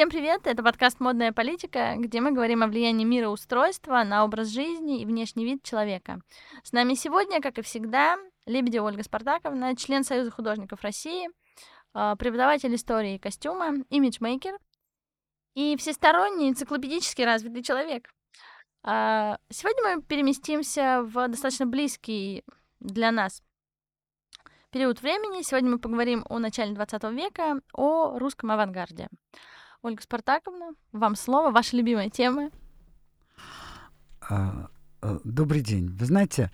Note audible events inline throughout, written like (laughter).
Всем привет! Это подкаст «Модная политика», где мы говорим о влиянии мироустройства на образ жизни и внешний вид человека. С нами сегодня, как и всегда, Лебедева Ольга Спартаковна, член Союза художников России, а, преподаватель истории и костюма, имиджмейкер и всесторонний энциклопедически развитый человек. А, сегодня мы переместимся в достаточно близкий для нас период времени. Сегодня мы поговорим о начале 20 века, о русском авангарде. Ольга Спартаковна, вам слово, ваша любимая тема. А, а, добрый день. Вы знаете,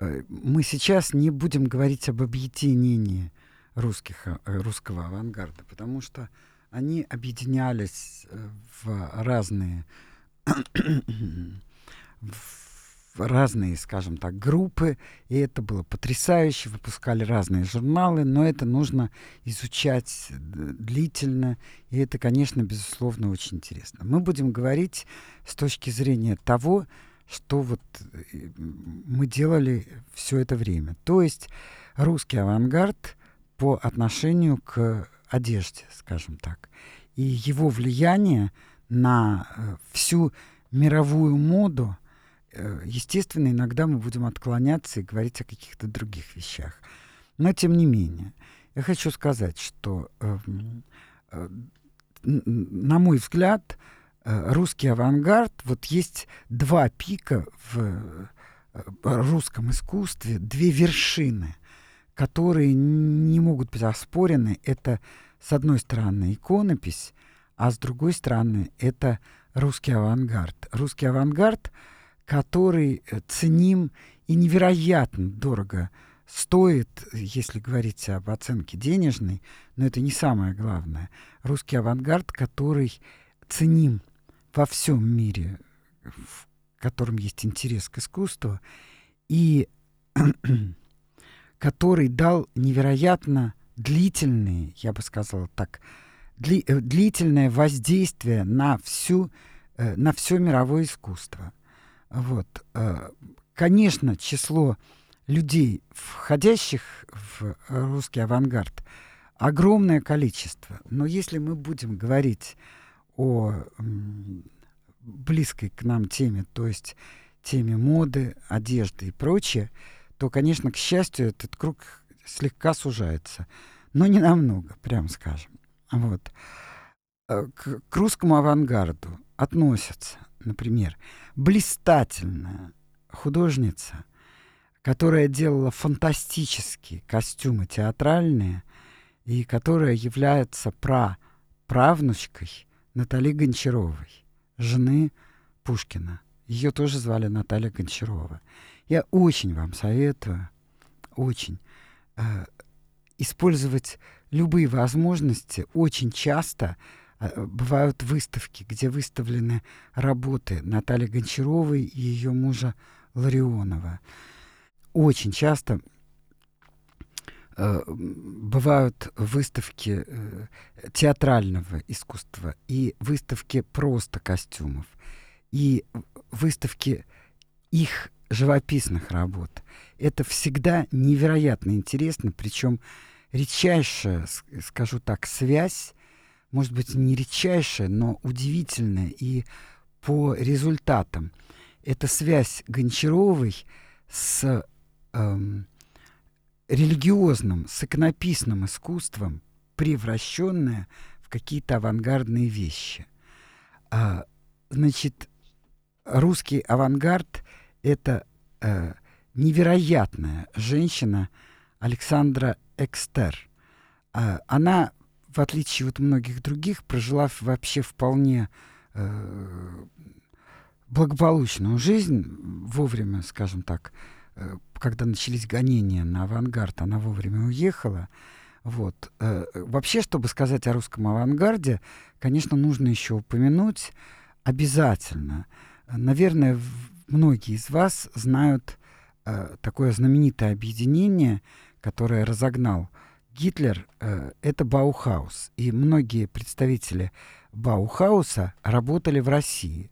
э, мы сейчас не будем говорить об объединении русских, э, русского авангарда, потому что они объединялись э, в разные (clears throat) в разные, скажем так, группы, и это было потрясающе, выпускали разные журналы, но это нужно изучать длительно, и это, конечно, безусловно, очень интересно. Мы будем говорить с точки зрения того, что вот э, мы делали все это время. То есть русский авангард по отношению к одежде, скажем так, и его влияние на э, всю мировую моду – Э, естественно, иногда мы будем отклоняться и говорить о каких-то других вещах. Но тем не менее, я хочу сказать, что, э, э, на мой взгляд, э, русский авангард, вот есть два пика в э, русском искусстве, две вершины, которые не могут быть оспорены. Это, с одной стороны, иконопись, а с другой стороны, это русский авангард. Русский авангард — который э, ценим и невероятно дорого стоит, если говорить об оценке денежной, но это не самое главное. Русский авангард, который ценим во всем мире, в котором есть интерес к искусству, и (clears throat) который дал невероятно длительные, я бы сказала так, дли, э, длительное воздействие на всю, э, на все мировое искусство – вот. Э, конечно, число людей, входящих в русский авангард, огромное количество. Но если мы будем говорить о близкой к нам теме, то есть теме моды, одежды и прочее, то, конечно, к счастью, этот круг слегка сужается. Но не намного, прям скажем. Вот. Э, к, к русскому авангарду относятся например, блистательная художница, которая делала фантастические костюмы театральные и которая является пра правнучкой Натали Гончаровой, жены Пушкина. Ее тоже звали Наталья Гончарова. Я очень вам советую, очень, э, использовать любые возможности очень часто бывают выставки, где выставлены работы Натальи Гончаровой и ее мужа Ларионова. Очень часто э, бывают выставки э, театрального искусства и выставки просто костюмов, и выставки их живописных работ. Это всегда невероятно интересно, причем редчайшая, скажу так, связь может быть, не редчайшая, но удивительная и по результатам. Это связь Гончаровой с эм, религиозным, с иконописным искусством, превращенная в какие-то авангардные вещи. А, значит, русский авангард — это э, невероятная женщина Александра Экстер. А, она в отличие от многих других, прожила вообще вполне э, благополучную жизнь вовремя, скажем так, э, когда начались гонения на авангард, она вовремя уехала. Вот. Э, вообще, чтобы сказать о русском авангарде, конечно, нужно еще упомянуть обязательно. Наверное, многие из вас знают э, такое знаменитое объединение, которое разогнал Гитлер э, — это Баухаус, и многие представители Баухауса работали в России.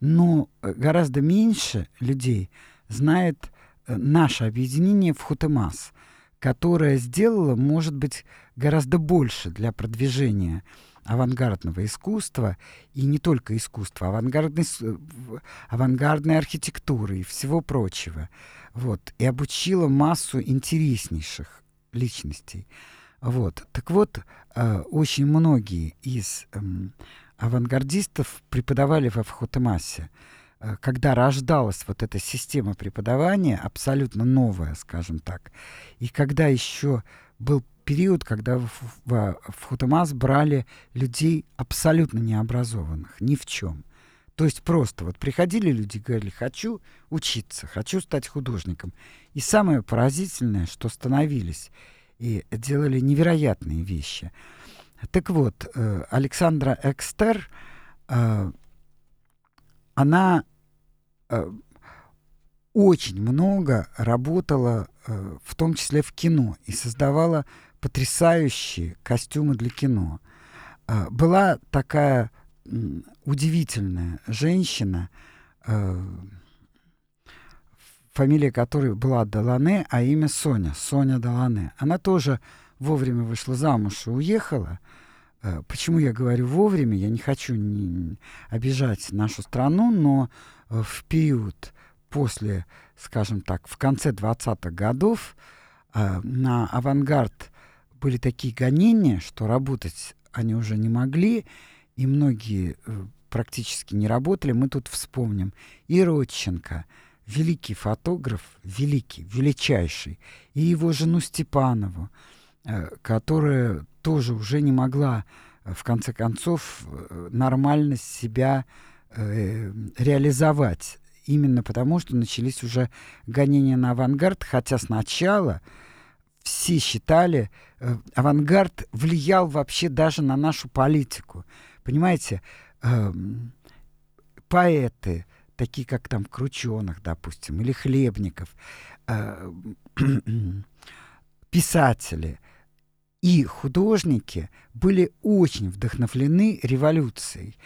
Но э, гораздо меньше людей знает э, наше объединение ВХУТЕМАС, которое сделало, может быть, гораздо больше для продвижения авангардного искусства, и не только искусства, авангардной, авангардной архитектуры и всего прочего. Вот, и обучила массу интереснейших личностей. Вот. Так вот, э, очень многие из э, авангардистов преподавали во Вхотемасе. Э, когда рождалась вот эта система преподавания, абсолютно новая, скажем так, и когда еще был период, когда в, в, в Хутамас брали людей абсолютно необразованных, ни в чем. То есть просто вот приходили люди и говорили, хочу учиться, хочу стать художником. И самое поразительное, что становились и делали невероятные вещи. Так вот, э, Александра Экстер, э, она э, очень много работала, в том числе в кино, и создавала потрясающие костюмы для кино. Была такая удивительная женщина, фамилия которой была Далане, а имя Соня, Соня Далане. Она тоже вовремя вышла замуж и уехала. Э, почему я говорю вовремя? Я не хочу не обижать нашу страну, но э, в период после, скажем так, в конце 20-х годов э, на авангард были такие гонения, что работать они уже не могли, и многие практически не работали. Мы тут вспомним и Родченко, великий фотограф, великий, величайший, и его жену Степанову, э, которая тоже уже не могла, э, в конце концов, э, нормально себя реализовать. Именно потому, что начались уже гонения на авангард, хотя сначала все считали, авангард влиял вообще даже на нашу политику. Понимаете, эм, поэты, такие как там Крученых, допустим, или Хлебников, э, (clears throat) писатели и художники были очень вдохновлены революцией.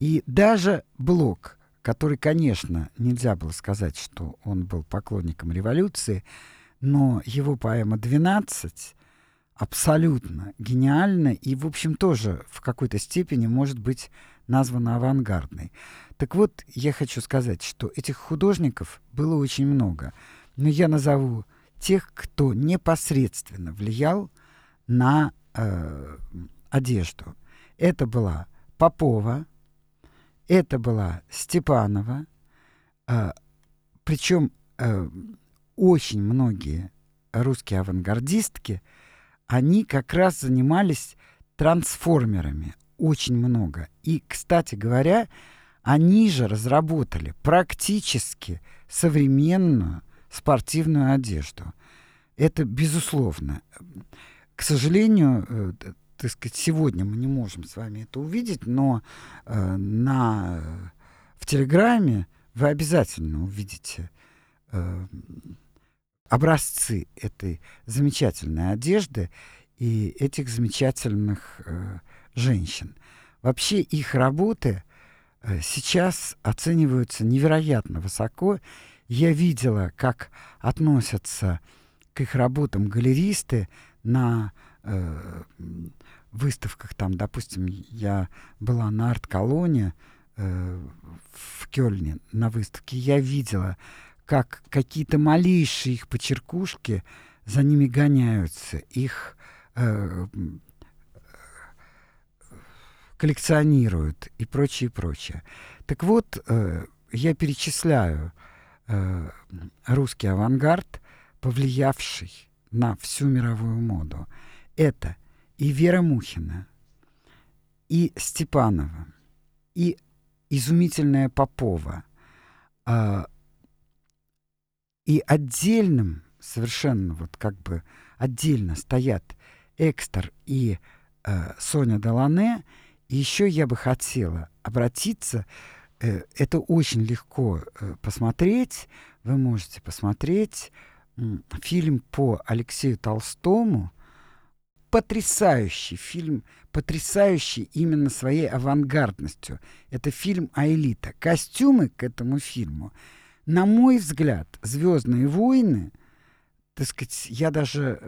И даже Блок, который, конечно, нельзя было сказать, что он был поклонником революции, но его поэма «12» абсолютно гениальна и, в общем, тоже в какой-то степени может быть названа авангардной. Так вот, я хочу сказать, что этих художников было очень много. Но я назову тех, кто непосредственно влиял на э, одежду. Это была Попова, это была Степанова, э, причем э, очень многие русские авангардистки, они как раз занимались трансформерами, очень много. И, кстати говоря, они же разработали практически современную спортивную одежду. Это безусловно. К сожалению, э, так сказать, сегодня мы не можем с вами это увидеть, но э, на, в Телеграме вы обязательно увидите э, образцы этой замечательной одежды и этих замечательных э, женщин. Вообще их работы Э, сейчас оцениваются невероятно высоко. Я видела, как относятся к их работам галеристы на э, выставках. Там, допустим, я была на арт-колоне э, в Кёльне на выставке. Я видела, как какие-то малейшие их почеркушки за ними гоняются. Их э, коллекционируют и прочее, прочее. Так вот, э, я перечисляю э, русский авангард, повлиявший на всю мировую моду. Это и Вера Мухина, и Степанова, и изумительная Попова, э, и отдельным, совершенно вот как бы отдельно стоят Экстер и э, Соня Долане – еще я бы хотела обратиться, э, это очень легко э, посмотреть, вы можете посмотреть фильм по Алексею Толстому, потрясающий фильм, потрясающий именно своей авангардностью. Это фильм «Аэлита». Костюмы к этому фильму, на мой взгляд, «Звездные войны», так сказать, я даже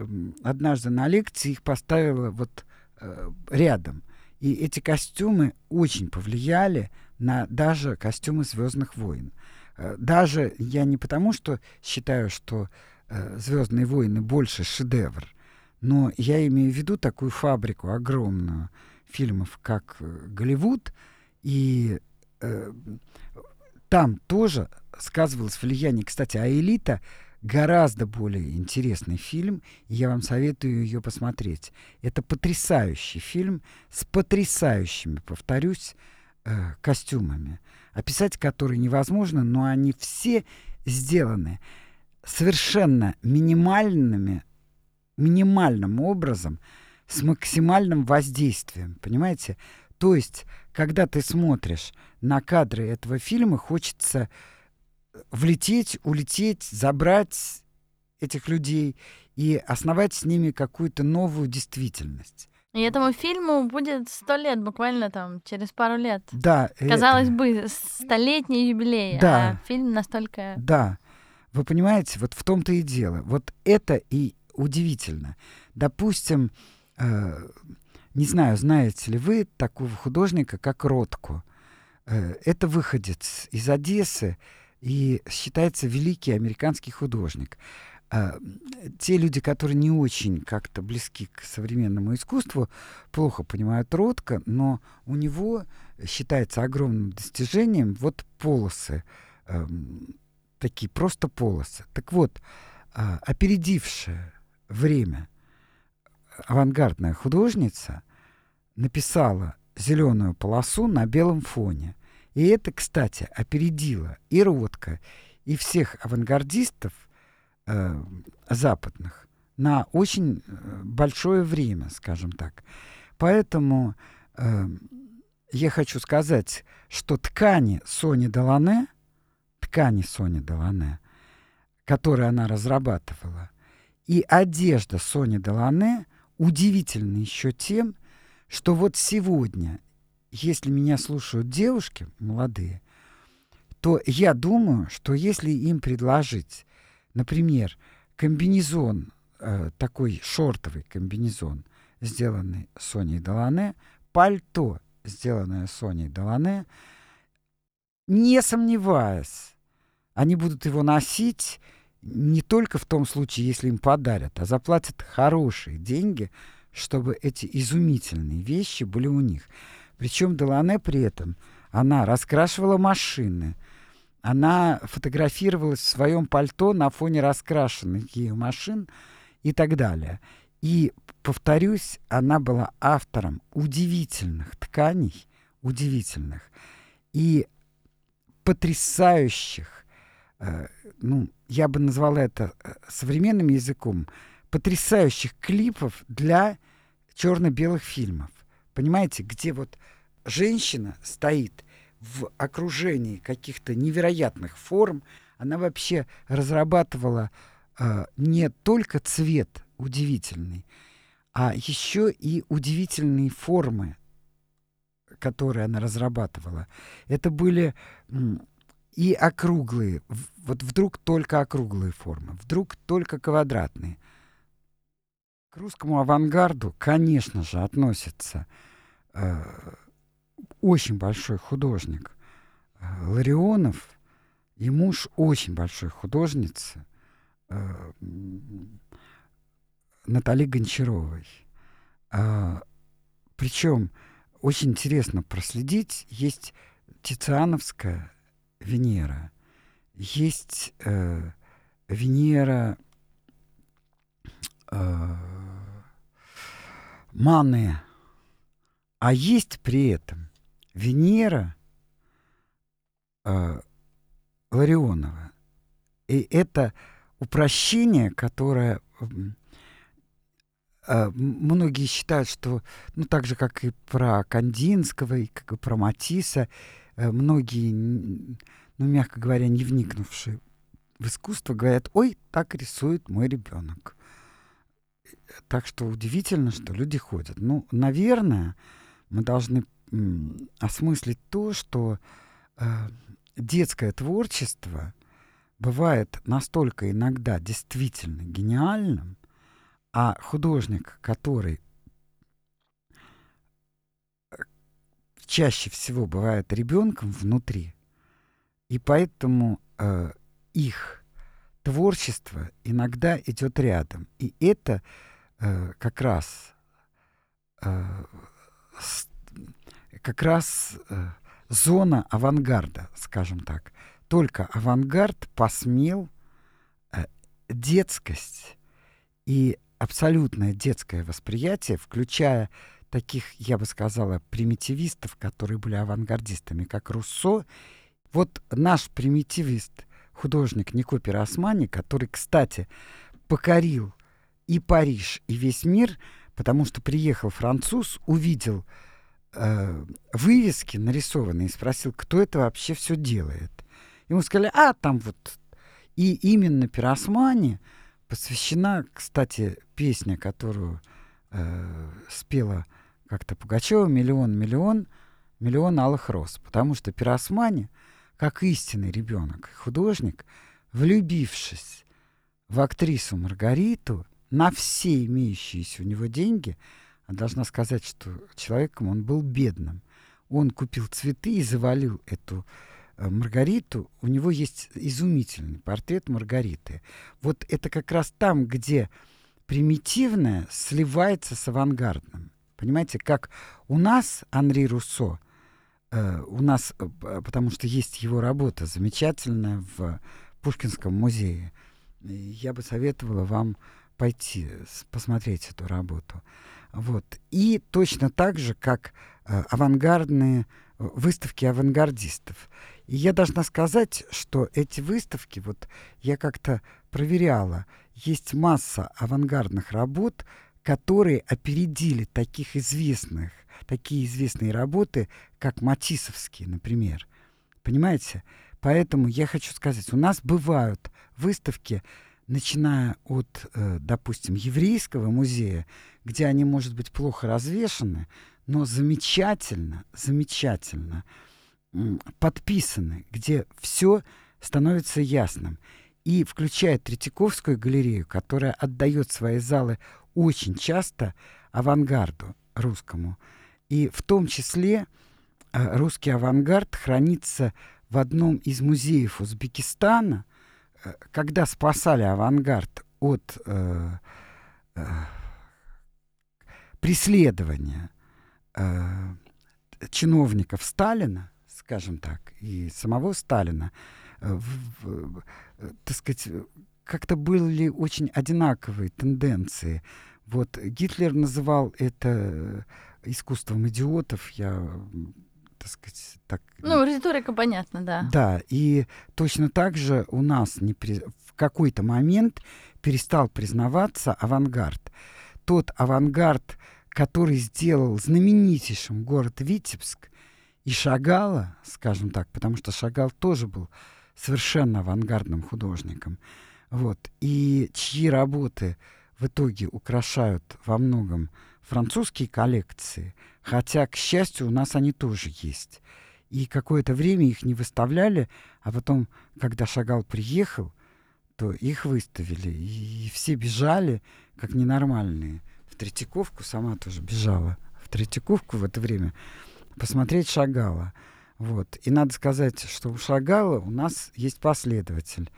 однажды на лекции их поставила вот э, рядом – И эти костюмы очень повлияли на даже костюмы Звездных войн. Э, даже я не потому, что считаю, что э, Звездные войны больше шедевр, но я имею в виду такую фабрику огромную фильмов, как э, Голливуд, и э, там тоже сказывалось влияние. Кстати, а «Элита» гораздо более интересный фильм, и я вам советую ее посмотреть. Это потрясающий фильм с потрясающими, повторюсь, э, костюмами, описать которые невозможно, но они все сделаны совершенно минимальными, минимальным образом, с максимальным воздействием, понимаете? То есть, когда ты смотришь на кадры этого фильма, хочется влететь, улететь, забрать этих людей и основать с ними какую-то новую действительность. И этому фильму будет сто лет, буквально там, через пару лет. Да. Казалось это... бы, столетний юбилей, да. а фильм настолько... Да. Вы понимаете, вот в том-то и дело. Вот это и удивительно. Допустим, э, не знаю, знаете ли вы такого художника, как Ротко. Э, это выходец из Одессы и считается великий американский художник. А, те люди, которые не очень как-то близки к современному искусству, плохо понимают Ротко, но у него считается огромным достижением вот полосы, э, такие просто полосы. Так вот, э, опередившая время авангардная художница написала зеленую полосу на белом фоне. И это, кстати, опередило и Ротко, и всех авангардистов э, западных на очень э, большое время, скажем так. Поэтому э, я хочу сказать, что ткани Сони Делане, ткани Сони Делане, которые она разрабатывала, и одежда Сони Делане удивительны еще тем, что вот сегодня, если меня слушают девушки молодые, то я думаю, что если им предложить Например, комбинезон, э, такой шортовый комбинезон, сделанный Соней Делане, пальто, сделанное Соней Делане, не сомневаясь, они будут его носить не только в том случае, если им подарят, а заплатят хорошие деньги, чтобы эти изумительные вещи были у них. Причем Делане при этом, она раскрашивала машины, она фотографировалась в своем пальто на фоне раскрашенных ее машин и так далее. И, повторюсь, она была автором удивительных тканей, удивительных и потрясающих, ну, я бы назвала это э, современным языком, потрясающих клипов для черно-белых фильмов. Понимаете, где вот женщина стоит в окружении каких-то невероятных форм. Она вообще разрабатывала э, не только цвет удивительный, а еще и удивительные формы, которые она разрабатывала. Это были и округлые, вот вдруг только округлые формы, вдруг только квадратные. К русскому авангарду, конечно же, относятся э, очень большой художник. Э, Ларионов и муж очень большой художницы э, Натали Гончаровой. Э, причем очень интересно проследить. Есть Тициановская Венера, есть э, Венера э, Маны, а есть при этом Венера э, Ларионова. И это упрощение, которое э, многие считают, что, ну, так же, как и про Кандинского, и как и про Матисса, э, многие, ну, мягко говоря, не вникнувшие в искусство, говорят, ой, так рисует мой ребенок. Так что удивительно, что люди ходят. Ну, наверное, мы должны осмыслить то, что э, детское творчество бывает настолько иногда действительно гениальным, а художник, который чаще всего бывают ребенком внутри, и поэтому э, их творчество иногда идет рядом. И это э, как раз э, как раз э, зона авангарда, скажем так. Только авангард посмел э, детскость и абсолютное детское восприятие, включая таких, я бы сказала, примитивистов, которые были авангардистами, как Руссо. Вот наш примитивист, художник Нико Пиросмани, который, кстати, покорил и Париж, и весь мир, потому что приехал француз, увидел э, вывески нарисованные и спросил, кто это вообще все делает. Ему сказали, а там вот. И именно Пиросмани посвящена, кстати, песня, которую э, спела как-то Пугачева «Миллион, миллион, миллион алых роз». Потому что Пиросмани, как истинный ребенок, художник, влюбившись в актрису Маргариту, на все имеющиеся у него деньги, а должна сказать, что человеком он был бедным. Он купил цветы и завалил эту э, Маргариту. У него есть изумительный портрет Маргариты. Вот это как раз там, где примитивное сливается с авангардным. Понимаете, как у нас Анри Руссо, у нас, э, потому что есть его работа замечательная в Пушкинском музее. Я бы советовала вам пойти посмотреть эту работу. Вот. И точно так же, как э, авангардные э, выставки авангардистов. И я должна сказать, что эти выставки, вот я как-то проверяла, есть масса авангардных работ, которые опередили таких известных, такие известные работы, как Матисовские, например. Понимаете? Поэтому я хочу сказать, у нас бывают выставки, начиная от, э, допустим, еврейского музея, где они, может быть, плохо развешаны, но замечательно, замечательно подписаны, где все становится ясным. И включая Третьяковскую галерею, которая отдает свои залы очень часто авангарду русскому. И в том числе э, русский авангард хранится в одном из музеев Узбекистана – когда спасали авангард от э, э, преследования э, чиновников Сталина, скажем так, и самого Сталина, э, в, в, э, так сказать, как-то были очень одинаковые тенденции. Вот Гитлер называл это искусством идиотов. Я так сказать, так... Ну, риторика понятна, да. Да, и точно так же у нас не при... в какой-то момент перестал признаваться авангард. Тот авангард, который сделал знаменитейшим город Витебск и Шагала, скажем так, потому что Шагал тоже был совершенно авангардным художником, вот, и чьи работы в итоге украшают во многом французские коллекции, хотя, к счастью, у нас они тоже есть. И какое-то время их не выставляли, а потом, когда Шагал приехал, то их выставили. И все бежали, как ненормальные. В Третьяковку сама тоже бежала. В Третьяковку в это время посмотреть Шагала. Вот. И надо сказать, что у Шагала у нас есть последователь.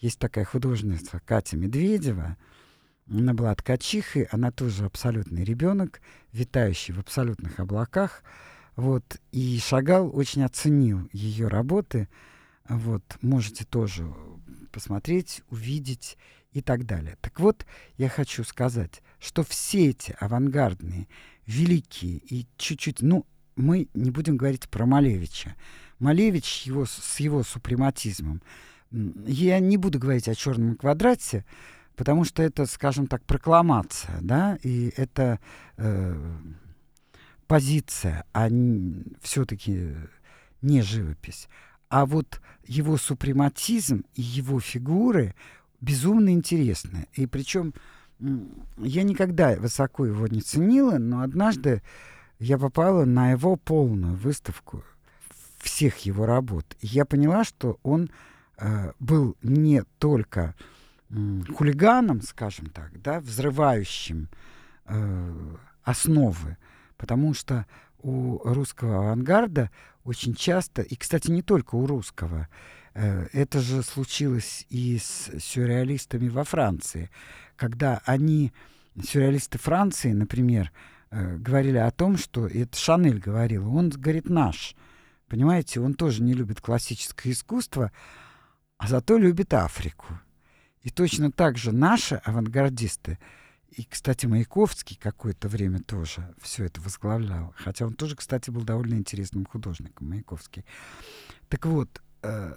Есть такая художница Катя Медведева — она была ткачихой, она тоже абсолютный ребенок, витающий в абсолютных облаках. Вот, и Шагал очень оценил ее работы. Вот, можете тоже посмотреть, увидеть и так далее. Так вот, я хочу сказать, что все эти авангардные, великие и чуть-чуть, ну, мы не будем говорить про Малевича. Малевич его, с его супрематизмом. Я не буду говорить о черном квадрате, потому что это, скажем так, прокламация, да, и это э, позиция, а все-таки не живопись. А вот его супрематизм и его фигуры безумно интересны. И причем я никогда высоко его не ценила, но однажды я попала на его полную выставку всех его работ. И я поняла, что он э, был не только хулиганом, скажем так, да, взрывающим э, основы, потому что у русского авангарда очень часто, и, кстати, не только у русского, э, это же случилось и с сюрреалистами во Франции, когда они, сюрреалисты Франции, например, э, говорили о том, что это Шанель говорил, он, говорит, наш. Понимаете, он тоже не любит классическое искусство, а зато любит Африку. И точно так же наши авангардисты — и, кстати, Маяковский какое-то время тоже все это возглавлял. Хотя он тоже, кстати, был довольно интересным художником, Маяковский. Так вот, э,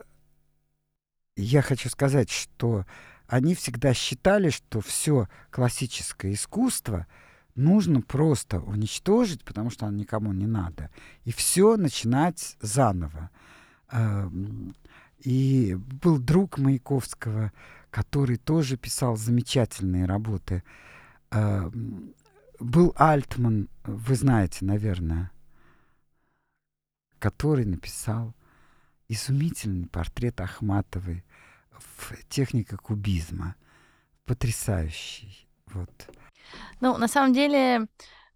я хочу сказать, что они всегда считали, что все классическое искусство нужно просто уничтожить, потому что оно никому не надо, и все начинать заново. Э, и был друг Маяковского, который тоже писал замечательные работы Э, был Альтман, вы знаете, наверное, который написал изумительный портрет Ахматовой в технике кубизма. Потрясающий. Вот. Ну, на самом деле,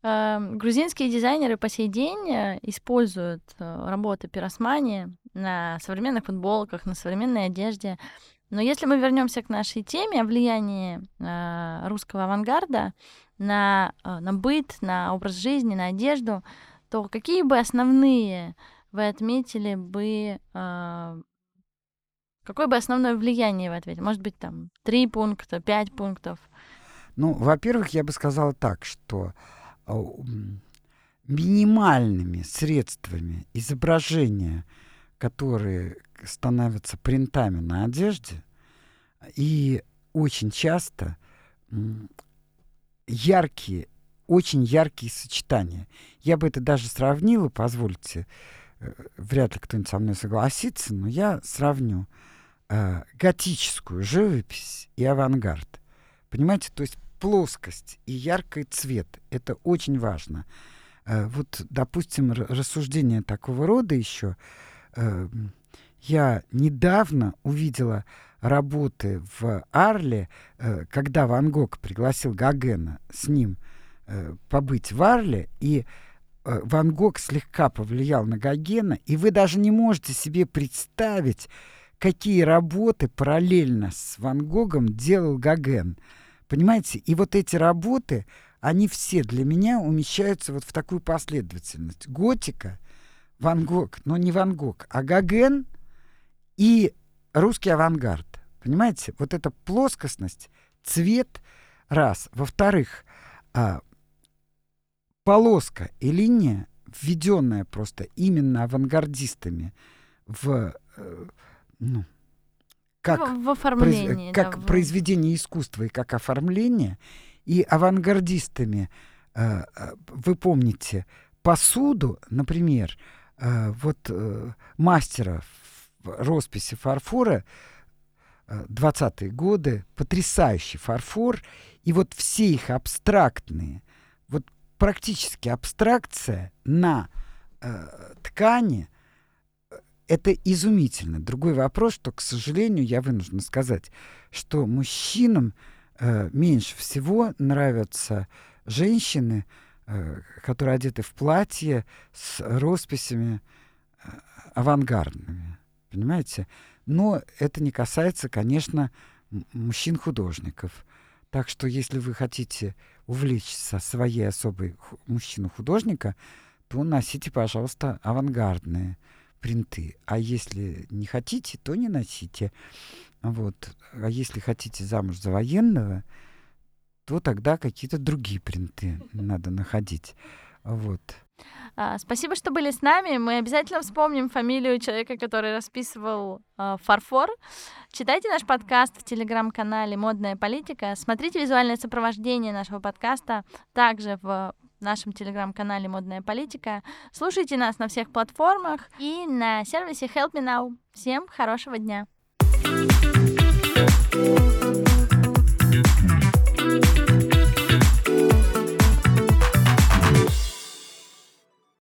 э, грузинские дизайнеры по сей день э, используют э, работы пиросмани на современных футболках, на современной одежде. Но если мы вернемся к нашей теме о влиянии э, русского авангарда на, э, на быт, на образ жизни, на одежду, то какие бы основные вы отметили бы, э, какое бы основное влияние вы ответили? Может быть, там три пункта, пять пунктов? Ну, во-первых, я бы сказала так, что э, минимальными средствами изображения, которые становятся принтами на одежде, и очень часто яркие, очень яркие сочетания. Я бы это даже сравнила, позвольте, э, вряд ли кто-нибудь со мной согласится, но я сравню э, готическую живопись и авангард. Понимаете, то есть плоскость и яркий цвет. Это очень важно. Э, вот, допустим, рассуждение такого рода еще. Э, я недавно увидела работы в Арле, э, когда Ван Гог пригласил Гогена с ним э, побыть в Арле, и э, Ван Гог слегка повлиял на Гогена, и вы даже не можете себе представить, какие работы параллельно с Ван Гогом делал Гоген. Понимаете? И вот эти работы, они все для меня умещаются вот в такую последовательность. Готика, Ван Гог, но не Ван Гог, а Гоген — и русский авангард. Понимаете? Вот эта плоскостность, цвет, раз. Во-вторых, а, полоска и линия, введенная просто именно авангардистами в, э, ну, как, в, в оформлении, произ, как да, произведение искусства и как оформление, и авангардистами, э, э вы помните, посуду, например, э, вот э, мастера росписи фарфора 20-е э, годы, потрясающий фарфор, и вот все их абстрактные, вот практически абстракция на э, ткани, э, это изумительно. Другой вопрос, что, к сожалению, я вынуждена сказать, что мужчинам э, меньше всего нравятся женщины, э, которые одеты в платье с росписями э, авангардными. Понимаете? Но это не касается, конечно, мужчин-художников. Так что если вы хотите увлечься своей особой мужчину-художника, то носите, пожалуйста, авангардные принты. А если не хотите, то не носите. Вот. А если хотите замуж за военного, то тогда какие-то другие принты надо находить. Вот. А, спасибо, что были с нами. Мы обязательно вспомним фамилию человека, который расписывал а, фарфор. Читайте наш подкаст в телеграм-канале «Модная политика». Смотрите визуальное сопровождение нашего подкаста также в нашем телеграм-канале «Модная политика». Слушайте нас на всех платформах и на сервисе Help Me Now. Всем хорошего дня! thank you